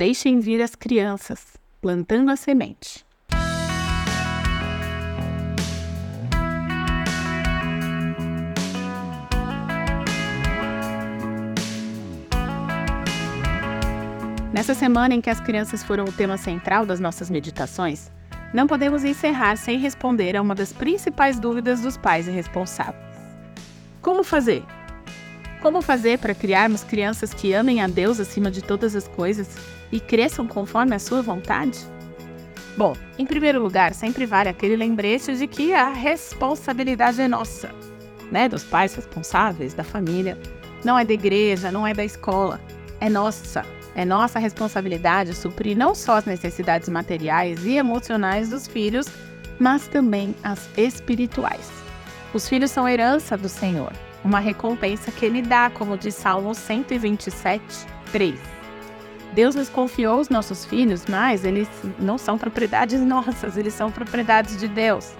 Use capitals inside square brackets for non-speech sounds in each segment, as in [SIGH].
Deixem vir as crianças, plantando a semente. Nessa semana em que as crianças foram o tema central das nossas meditações, não podemos encerrar sem responder a uma das principais dúvidas dos pais e responsáveis. Como fazer? Como fazer para criarmos crianças que amem a Deus acima de todas as coisas e cresçam conforme a sua vontade? Bom, em primeiro lugar, sempre vale aquele lembrete de que a responsabilidade é nossa, né? Dos pais responsáveis, da família. Não é da igreja, não é da escola, é nossa. É nossa responsabilidade suprir não só as necessidades materiais e emocionais dos filhos, mas também as espirituais. Os filhos são herança do Senhor, uma recompensa que Ele dá, como diz Salmo 127, 3. Deus nos confiou os nossos filhos, mas eles não são propriedades [LAUGHS] nossas, eles são propriedades de Deus.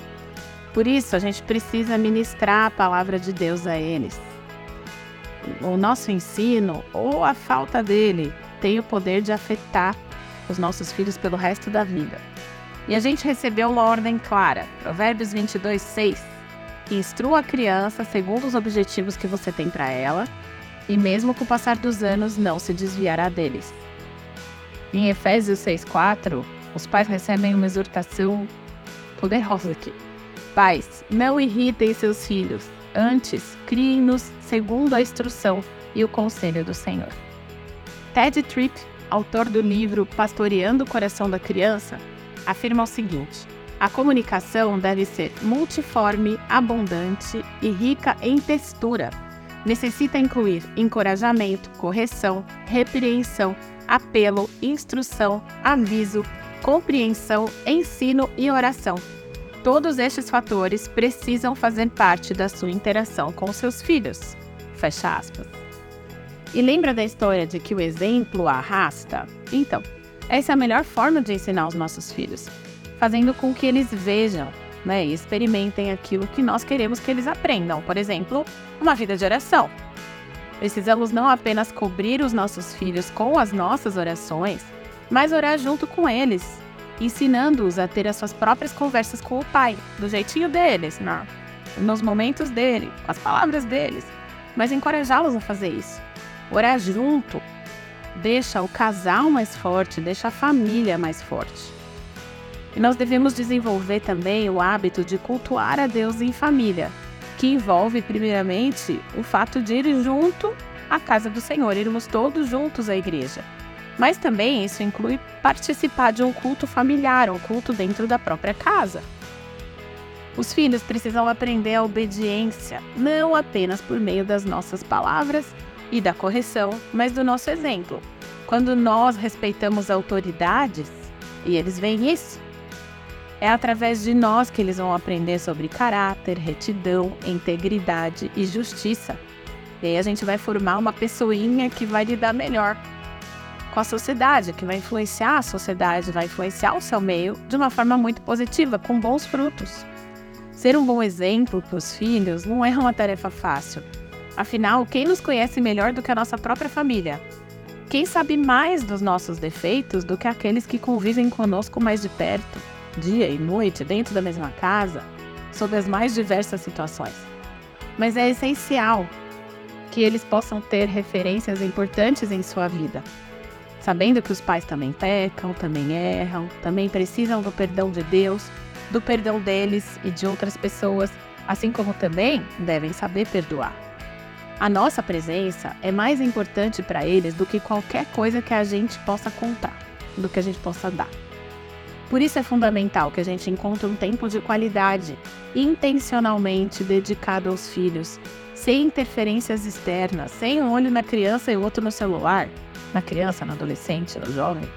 Por isso, a gente precisa ministrar a palavra de Deus a eles. O nosso ensino ou a falta dele tem o poder de afetar os nossos filhos pelo resto da vida. E a gente recebeu uma ordem clara, Provérbios 22, 6. Instrua a criança segundo os objetivos que você tem para ela, e mesmo com o passar dos anos não se desviará deles. Em Efésios 6,4, os pais recebem uma exortação poderosa aqui. Pais, não irritem seus filhos, antes criem-nos segundo a instrução e o conselho do Senhor. Ted Tripp, autor do livro Pastoreando o Coração da Criança, afirma o seguinte: a comunicação deve ser multiforme, abundante e rica em textura. Necessita incluir encorajamento, correção, repreensão, apelo, instrução, aviso, compreensão, ensino e oração. Todos estes fatores precisam fazer parte da sua interação com seus filhos. Fecha aspas. E lembra da história de que o exemplo arrasta? Então, essa é a melhor forma de ensinar os nossos filhos, fazendo com que eles vejam né, e experimentem aquilo que nós queremos que eles aprendam. Por exemplo, uma vida de oração. Precisamos não apenas cobrir os nossos filhos com as nossas orações, mas orar junto com eles, ensinando-os a ter as suas próprias conversas com o Pai, do jeitinho deles, né? nos momentos dele, com as palavras deles, mas encorajá-los a fazer isso. Orar junto deixa o casal mais forte, deixa a família mais forte. E nós devemos desenvolver também o hábito de cultuar a Deus em família, que envolve, primeiramente, o fato de ir junto à casa do Senhor, irmos todos juntos à igreja. Mas também isso inclui participar de um culto familiar, um culto dentro da própria casa. Os filhos precisam aprender a obediência, não apenas por meio das nossas palavras, e da correção, mas do nosso exemplo. Quando nós respeitamos autoridades, e eles veem isso, é através de nós que eles vão aprender sobre caráter, retidão, integridade e justiça. E aí a gente vai formar uma pessoinha que vai lidar melhor com a sociedade, que vai influenciar a sociedade, vai influenciar o seu meio de uma forma muito positiva, com bons frutos. Ser um bom exemplo para os filhos não é uma tarefa fácil. Afinal, quem nos conhece melhor do que a nossa própria família? Quem sabe mais dos nossos defeitos do que aqueles que convivem conosco mais de perto, dia e noite, dentro da mesma casa, sob as mais diversas situações? Mas é essencial que eles possam ter referências importantes em sua vida, sabendo que os pais também pecam, também erram, também precisam do perdão de Deus, do perdão deles e de outras pessoas, assim como também devem saber perdoar. A nossa presença é mais importante para eles do que qualquer coisa que a gente possa contar, do que a gente possa dar. Por isso é fundamental que a gente encontre um tempo de qualidade, intencionalmente dedicado aos filhos, sem interferências externas, sem um olho na criança e outro no celular, na criança, no adolescente, no jovem.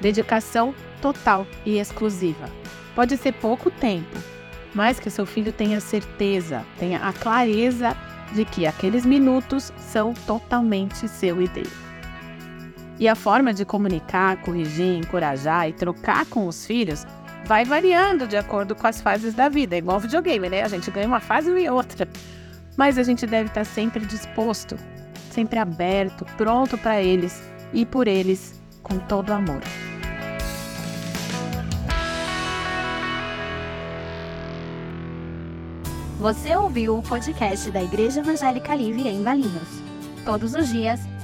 Dedicação total e exclusiva. Pode ser pouco tempo, mas que seu filho tenha certeza, tenha a clareza de que aqueles minutos são totalmente seu e dele. E a forma de comunicar, corrigir, encorajar e trocar com os filhos vai variando de acordo com as fases da vida. É igual videogame, né? A gente ganha uma fase e outra. Mas a gente deve estar sempre disposto, sempre aberto, pronto para eles e por eles com todo amor. Você ouviu o podcast da Igreja Evangélica Livre em Valinhos. Todos os dias,